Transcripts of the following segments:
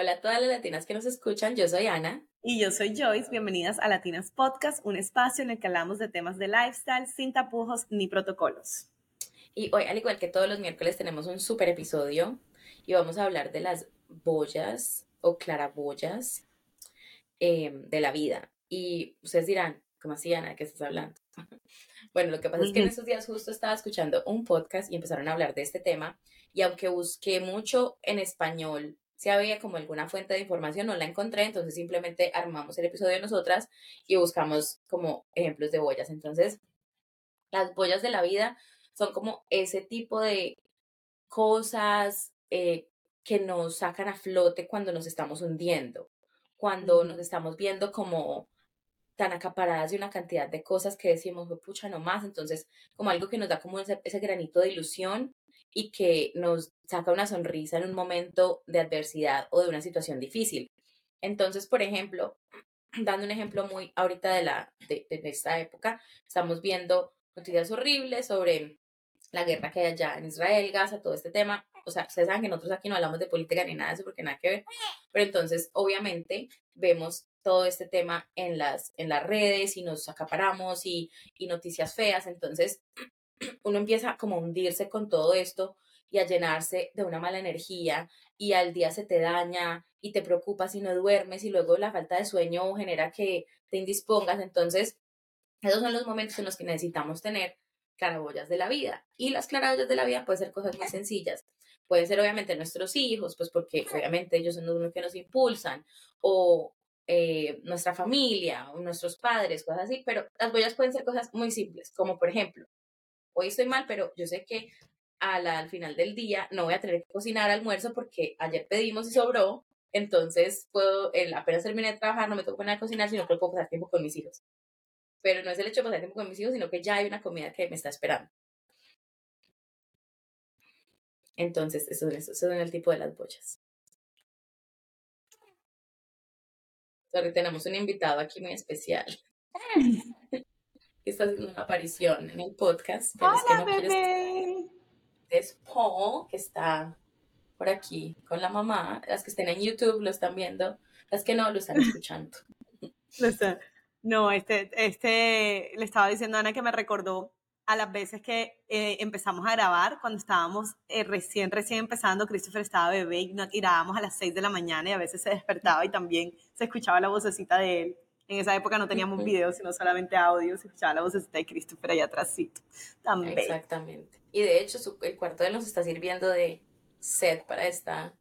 Hola a todas las latinas que nos escuchan, yo soy Ana. Y yo soy Joyce, bienvenidas a Latinas Podcast, un espacio en el que hablamos de temas de lifestyle sin tapujos ni protocolos. Y hoy, al igual que todos los miércoles, tenemos un super episodio y vamos a hablar de las boyas o claraboyas em, de la vida. Y ustedes dirán, ¿cómo así, Ana? ¿Qué estás hablando? bueno, lo que pasa es que en estos días justo estaba escuchando un podcast y empezaron a hablar de este tema. Y aunque busqué mucho en español si había como alguna fuente de información, no la encontré, entonces simplemente armamos el episodio de nosotras y buscamos como ejemplos de boyas. Entonces, las boyas de la vida son como ese tipo de cosas eh, que nos sacan a flote cuando nos estamos hundiendo, cuando nos estamos viendo como tan acaparadas de una cantidad de cosas que decimos, pucha, no más. Entonces, como algo que nos da como ese, ese granito de ilusión y que nos saca una sonrisa en un momento de adversidad o de una situación difícil. Entonces, por ejemplo, dando un ejemplo muy ahorita de, la, de, esta época, estamos viendo noticias horribles sobre la guerra que hay allá en Israel, Gaza, todo este tema. O sea, ustedes saben que nosotros aquí no hablamos de política ni nada de eso porque nada que ver. Pero entonces, obviamente, vemos todo este tema en las, en las redes y nos acaparamos y, y noticias feas. Entonces, uno empieza como a hundirse con todo esto y a llenarse de una mala energía y al día se te daña y te preocupas y no duermes y luego la falta de sueño genera que te indispongas. Entonces, esos son los momentos en los que necesitamos tener claraboyas de la vida. Y las claraboyas de la vida pueden ser cosas muy sencillas. Pueden ser obviamente nuestros hijos, pues porque obviamente ellos son los que nos impulsan, o eh, nuestra familia, o nuestros padres, cosas así, pero las boyas pueden ser cosas muy simples, como por ejemplo, hoy estoy mal, pero yo sé que al final del día no voy a tener que cocinar almuerzo porque ayer pedimos y sobró, entonces puedo, el, apenas terminé de trabajar, no me tengo que poner a cocinar, sino que puedo pasar tiempo con mis hijos. Pero no es el hecho de pasar tiempo con mis hijos, sino que ya hay una comida que me está esperando. Entonces, eso es el tipo de las bochas. Sorry, tenemos un invitado aquí muy especial. está haciendo una aparición en el podcast. Hola, bebé. Es Paul, que está por aquí con la mamá. Las que estén en YouTube lo están viendo, las que no lo están escuchando. no, este, este, le estaba diciendo a Ana que me recordó a las veces que eh, empezamos a grabar, cuando estábamos eh, recién, recién empezando, Christopher estaba bebé y nos tirábamos a las 6 de la mañana y a veces se despertaba y también se escuchaba la vocecita de él. En esa época no teníamos videos, sino solamente audio, se escuchaba la voz de Christopher allá atrásito. También. Exactamente. Y de hecho, el cuarto de nos está sirviendo de set para, esta,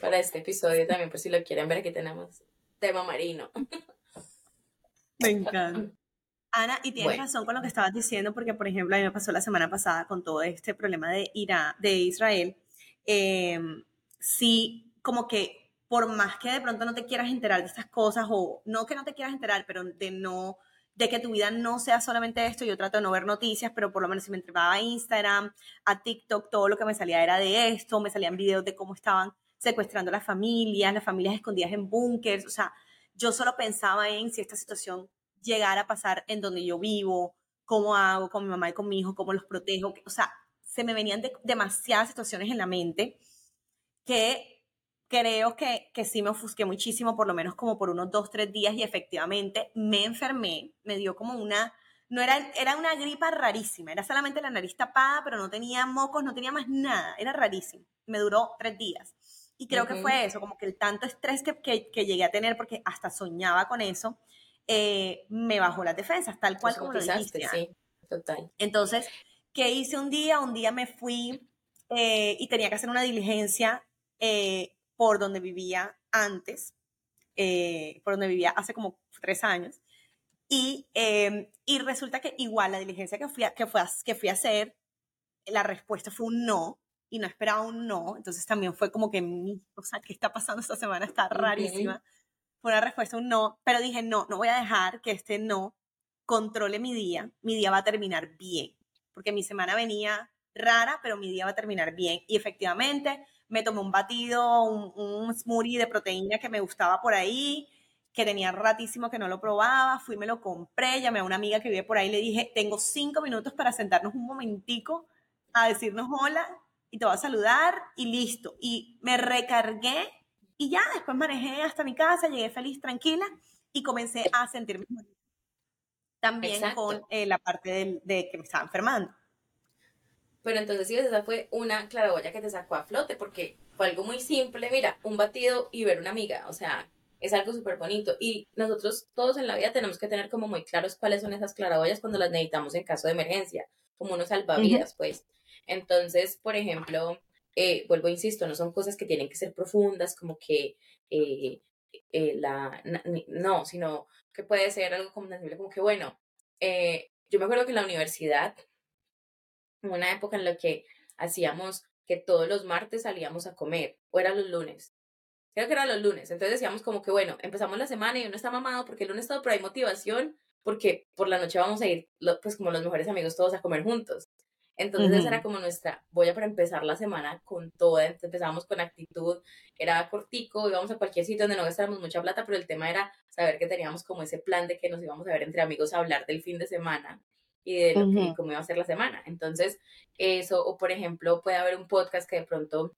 para este episodio también, por si lo quieren ver, aquí tenemos tema marino. Me encanta. Ana, y tienes razón con lo que estabas diciendo, porque por ejemplo, a mí me pasó la semana pasada con todo este problema de, de Israel. Em, sí, como que por más que de pronto no te quieras enterar de estas cosas, o no que no te quieras enterar, pero de no, de que tu vida no sea solamente esto, yo trato de no ver noticias, pero por lo menos si me entraba a Instagram, a TikTok, todo lo que me salía era de esto, me salían videos de cómo estaban secuestrando a las familias, las familias escondidas en búnkers, o sea, yo solo pensaba en si esta situación llegara a pasar en donde yo vivo, cómo hago con mi mamá y con mi hijo, cómo los protejo, o sea, se me venían demasiadas situaciones en la mente que creo que, que sí me ofusqué muchísimo, por lo menos como por unos dos, tres días y efectivamente me enfermé, me dio como una, no era, era una gripa rarísima, era solamente la nariz tapada, pero no tenía mocos, no tenía más nada, era rarísimo, me duró tres días. Y creo que fue eso, como que el tanto estrés que, que, llegué a tener, porque hasta soñaba con eso, eh, me bajó las defensas, tal cual como lo dijiste. Sí, total. Entonces, ¿qué hice un día? Un día me fui eh, y tenía que hacer una diligencia eh, por donde vivía antes, eh, por donde vivía hace como tres años. Y, em, y resulta que igual la diligencia que fui, a, que, fue que fui a hacer, la respuesta fue un no, y no esperaba un no, entonces también fue como que, o sea, ¿qué está pasando esta semana? Está rarísima. Fue una respuesta un no, pero dije, no, no voy a dejar que este no controle mi día, mi día va a terminar bien, porque mi semana venía rara, pero mi día va a terminar bien. Y efectivamente, me tomé un batido, un, un smoothie de proteína que me gustaba por ahí, que tenía ratísimo que no lo probaba, fui, me lo compré, llamé a una amiga que vive por ahí, le dije, tengo cinco minutos para sentarnos un momentico a decirnos hola y te voy a saludar y listo. Y me recargué Y ya después manejé hasta mi casa, llegué feliz, tranquila y comencé a sentirme también con eh, la parte de que me estaba enfermando. Pero entonces, sí, esa fue una claraboya que te sacó a flote, porque fue algo muy simple, mira, un batido y ver una amiga, o sea, es algo súper bonito. Y nosotros todos en la vida tenemos que tener como muy claros cuáles son esas claraboyas cuando las necesitamos en caso de emergencia, como unos salvavidas, pues. Entonces, por ejemplo, eh, vuelvo, insisto, no son cosas que tienen que ser profundas, como que eh, eh, la, no, sino que puede ser algo como como que, bueno, yo me acuerdo que en la universidad, una época en la que hacíamos que todos los martes salíamos a comer, o era los lunes, creo que eran los lunes. Entonces decíamos como que, bueno, empezamos la semana y uno está mamado porque el lunes todo, pero hay motivación porque por la noche vamos a ir, pues como los mejores amigos todos a comer juntos. Entonces esa era como nuestra voy a para empezar la semana con todo. Empezamos con actitud, era cortico, íbamos a cualquier sitio donde no gastáramos mucha plata, pero el tema era saber que teníamos como ese plan de que nos íbamos a ver entre amigos a hablar del fin de semana y de lo que, cómo iba a ser la semana. Entonces, eso, o por ejemplo, puede haber un podcast que de pronto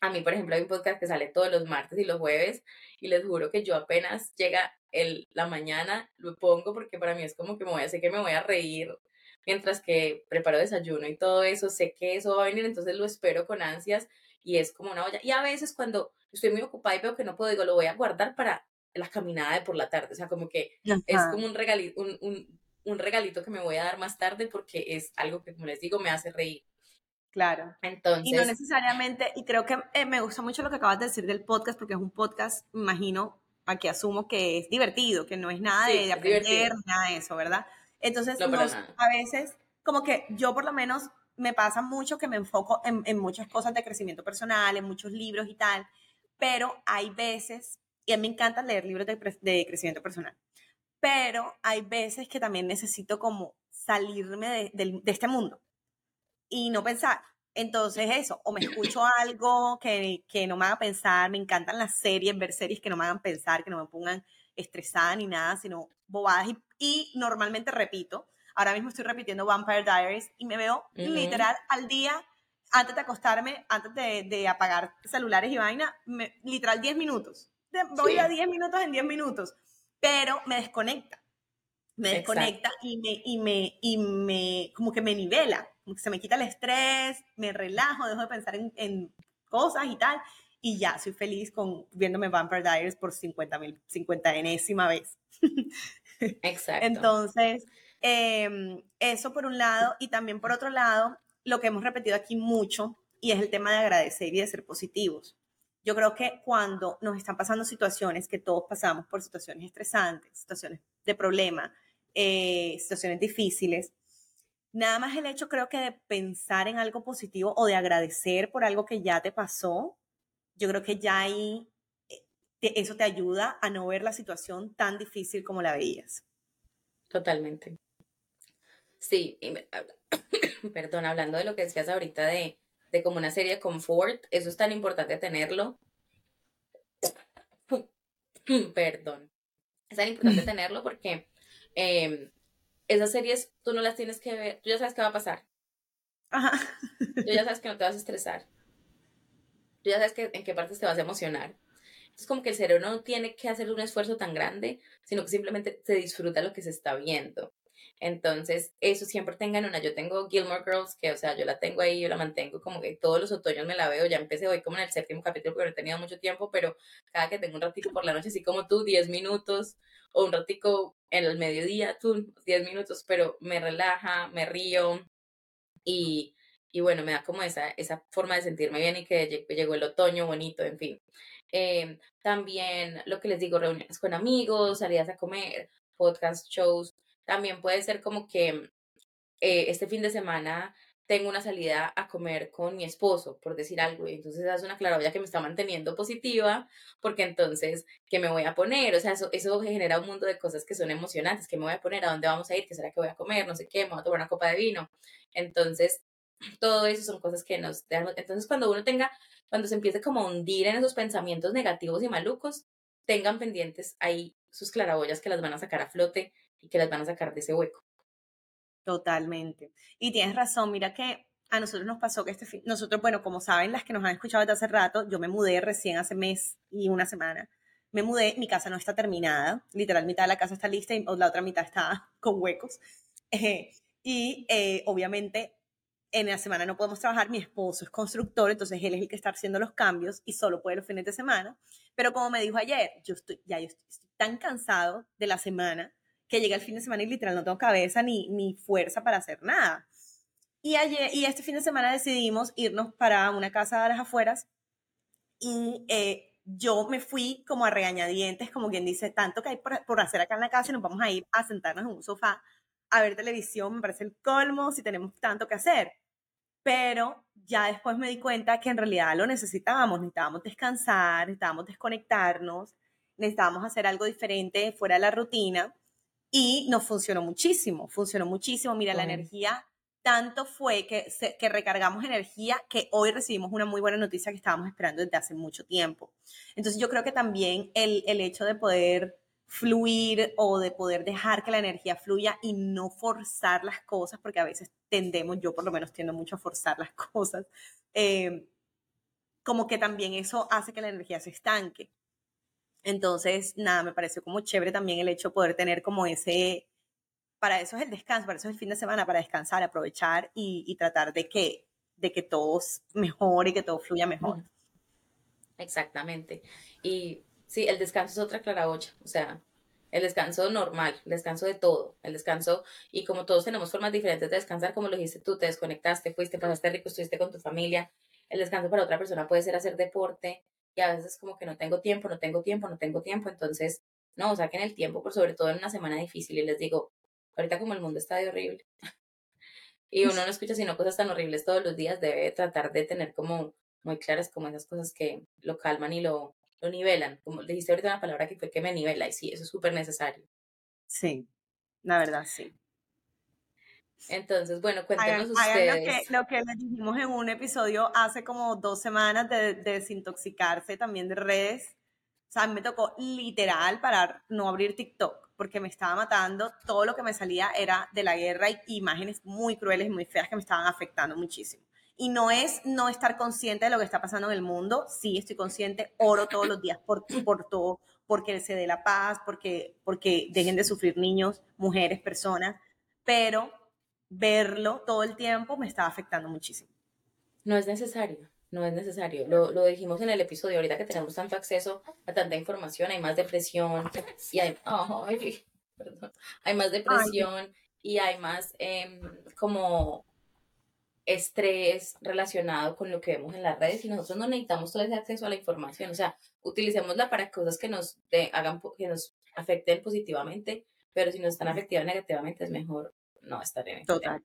a mí, por ejemplo, hay un podcast que sale todos los martes y los jueves y les juro que yo apenas llega el, la mañana lo pongo porque para mí es como que me voy a, sé que me voy a reír mientras que preparo desayuno y todo eso, sé que eso va a venir, entonces lo espero con ansias y es como una olla. Y a veces cuando estoy muy ocupada y veo que no puedo, digo, lo voy a guardar para la caminada de por la tarde, o sea, como que es como un regalito, un, un, un regalito que me voy a dar más tarde porque es algo que, como les digo, me hace reír. Claro. Entonces. Y no necesariamente, y creo que eh, me gusta mucho lo que acabas de decir del podcast, porque es un podcast, imagino, aquí asumo que es divertido, que no es nada de, aprender, nada de eso, ¿verdad? Entonces, a veces, como que yo por lo menos me pasa mucho que me enfoco en, en, muchas cosas de crecimiento personal, en muchos libros y tal, pero hay veces, y a mí me encanta leer libros de, de crecimiento personal, pero hay veces que también necesito como salirme de, de este mundo y no pensar. Entonces eso, o me escucho algo que, que, no me haga pensar, me encantan las series, ver series que no me hagan pensar, que no me pongan estresada ni nada, sino bobadas. Y, normalmente repito, ahora mismo estoy repitiendo Vampire Diaries y me veo literal al día, antes de acostarme, antes de, de apagar celulares y vaina, literal 10 minutos. voy a 10 minutos en 10 minutos, pero me desconecta. Me desconecta y me, y me, y me, como que me nivela se me quita el estrés, me relajo, dejo de pensar en, cosas y tal, y ya, soy feliz con viéndome Vampire Diaries por 50 mil, 50 enésima vez. Exacto. Entonces, em, eso por un lado, y también por otro lado, lo que hemos repetido aquí mucho, y es el tema de agradecer y de ser positivos. Yo creo que cuando nos están pasando situaciones, que todos pasamos por situaciones estresantes, situaciones de problema, eh, situaciones difíciles, Nada más el hecho creo que de pensar en algo positivo o de agradecer por algo que ya te pasó, yo creo que ya ahí eh, eso te ayuda a no ver la situación tan difícil como la veías. Totalmente. Sí, perdón, hablando de lo que decías ahorita de, de como una serie de confort, eso es tan importante tenerlo. Perdón. Es tan importante tenerlo porque em, esas series tú no las tienes que ver, tú ya sabes qué va a pasar. Ajá. Tú ya sabes que no te vas a estresar. Tú ya sabes que, en qué partes te vas a emocionar. Es como que el cerebro no tiene que hacer un esfuerzo tan grande, sino que simplemente se disfruta lo que se está viendo. Entonces, eso siempre tengan una. Yo tengo Gilmore Girls, que, o sea, yo la tengo ahí, yo la mantengo como que todos los otoños me la veo. Ya empecé hoy como en el séptimo capítulo porque no he tenido mucho tiempo, pero cada que tengo un ratito por la noche, así como tú, 10 minutos, o un ratico en el mediodía, tú, 10 minutos, pero me relaja, me río y, y bueno, me da como esa, esa forma de sentirme bien y que llegó el otoño bonito, en fin. Em, también lo que les digo, reuniones con amigos, salidas a comer, podcast shows, también puede ser como que eh, este fin de semana tengo una salida a comer con mi esposo, por decir algo, y entonces es una claravilla que me está manteniendo positiva, porque entonces, ¿qué me voy a poner? O sea, eso, eso genera un mundo de cosas que son emocionantes, ¿qué me voy a poner? ¿A dónde vamos a ir? ¿Qué será que voy a comer? No sé qué, me voy a tomar una copa de vino. Entonces, todo eso son cosas que nos. Entonces, cuando uno tenga, cuando se empiece como a hundir en esos pensamientos negativos y malucos, tengan pendientes ahí sus claraboyas que las van a sacar a flote y que las van a sacar de ese hueco. Totalmente. Y tienes razón, mira que a nosotros nos pasó que este fin, nosotros, bueno, como saben las que nos han escuchado desde hace rato, yo me mudé recién hace mes y una semana. Me mudé, mi casa no está terminada, literal, mitad de la casa está lista y la otra mitad está con huecos. Eh, y eh, obviamente en la semana no podemos trabajar, mi esposo es constructor, entonces él es el que está haciendo los cambios y solo puede los fines de semana. Pero como me dijo ayer, yo estoy, ya yo estoy, tan cansado de la semana que llega el fin de semana y literal no tengo cabeza ni, ni fuerza para hacer nada. Y, ayer, y este fin de semana decidimos irnos para una casa de las afueras y eh, yo me fui como a regañadientes, como quien dice, tanto que hay por, por hacer acá en la casa y nos vamos a ir a sentarnos en un sofá a ver televisión, me parece el colmo si tenemos tanto que hacer. Pero ya después me di cuenta que en realidad lo necesitábamos, necesitábamos descansar, necesitábamos desconectarnos, necesitábamos hacer algo diferente fuera de la rutina y nos funcionó muchísimo, funcionó muchísimo, mira, la energía tanto fue que, que recargamos energía que hoy recibimos una muy buena noticia que estábamos esperando desde hace mucho tiempo. Entonces yo creo que también el, el hecho de poder fluir o de poder dejar que la energía fluya y no forzar las cosas, porque a veces tendemos, yo por lo menos tiendo mucho a forzar las cosas, eh, como que también eso hace que la energía se estanque. Entonces, nada, me pareció como chévere también el hecho de poder tener como ese, para eso es el descanso, para eso es el fin de semana, para descansar, aprovechar y, tratar de que, de que todo mejore y que todo fluya mejor. Exactamente. Y Sí, el descanso es otra claraboya, o sea, el descanso normal, el descanso de todo, el descanso, y como todos tenemos formas diferentes de descansar, como lo dijiste tú, te desconectaste, fuiste, pasaste rico, estuviste con tu familia, el descanso para otra persona puede ser hacer deporte, y a veces como que no tengo tiempo, no tengo tiempo, no tengo tiempo, entonces, no, saquen el tiempo, por sobre todo en una semana difícil, y les digo, ahorita como el mundo está de horrible, y uno no escucha sino cosas tan horribles todos los días, debe tratar de tener como muy claras como esas cosas que lo calman y lo, lo nivelan. Como dijiste ahorita una palabra que fue que me nivela y sí, eso es súper necesario. Sí, la verdad, sí. Entonces, bueno, cuéntenos ustedes. lo, que, les dijimos en un episodio hace como dos semanas de, desintoxicarse también de redes. O sea, me tocó literal para no abrir TikTok porque me estaba matando. Todo lo que me salía era de la guerra y imágenes muy crueles y muy feas que me estaban afectando muchísimo. Y no es no estar consciente de lo que está pasando en el mundo, sí estoy consciente, oro todos los días por, por todo, porque se dé la paz, porque, porque dejen de sufrir niños, mujeres, personas, pero verlo todo el tiempo me está afectando muchísimo. No es necesario, no es necesario. Lo, lo, dijimos en el episodio, ahorita que tenemos tanto acceso a tanta información, hay más depresión y hay, hay más depresión y hay más em, como estrés relacionado con lo que vemos en las redes y nosotros no necesitamos todo ese acceso a la información, o sea, utilicémosla para cosas que nos hagan que nos afecten positivamente, pero si nos están afectando negativamente es mejor no estar en Total.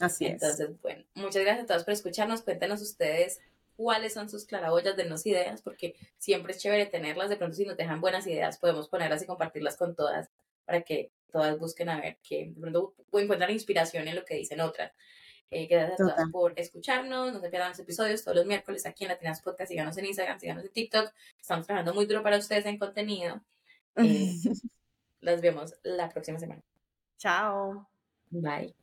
Así es. Entonces, bueno, muchas gracias a todos por escucharnos. Cuéntenos ustedes cuáles son sus claraboyas, denos ideas, porque siempre es chévere tenerlas. De pronto, si nos dejan buenas ideas, podemos ponerlas y compartirlas con todas para que todas busquen a ver que de pronto encuentran inspiración en lo que dicen otras. Eh, gracias a todas por escucharnos. No se pierdan los episodios todos los miércoles aquí en Latinas Podcast. Síganos en Instagram, síganos en TikTok. Estamos trabajando muy duro para ustedes en contenido. Eh, las vemos la próxima semana. Chao. Bye.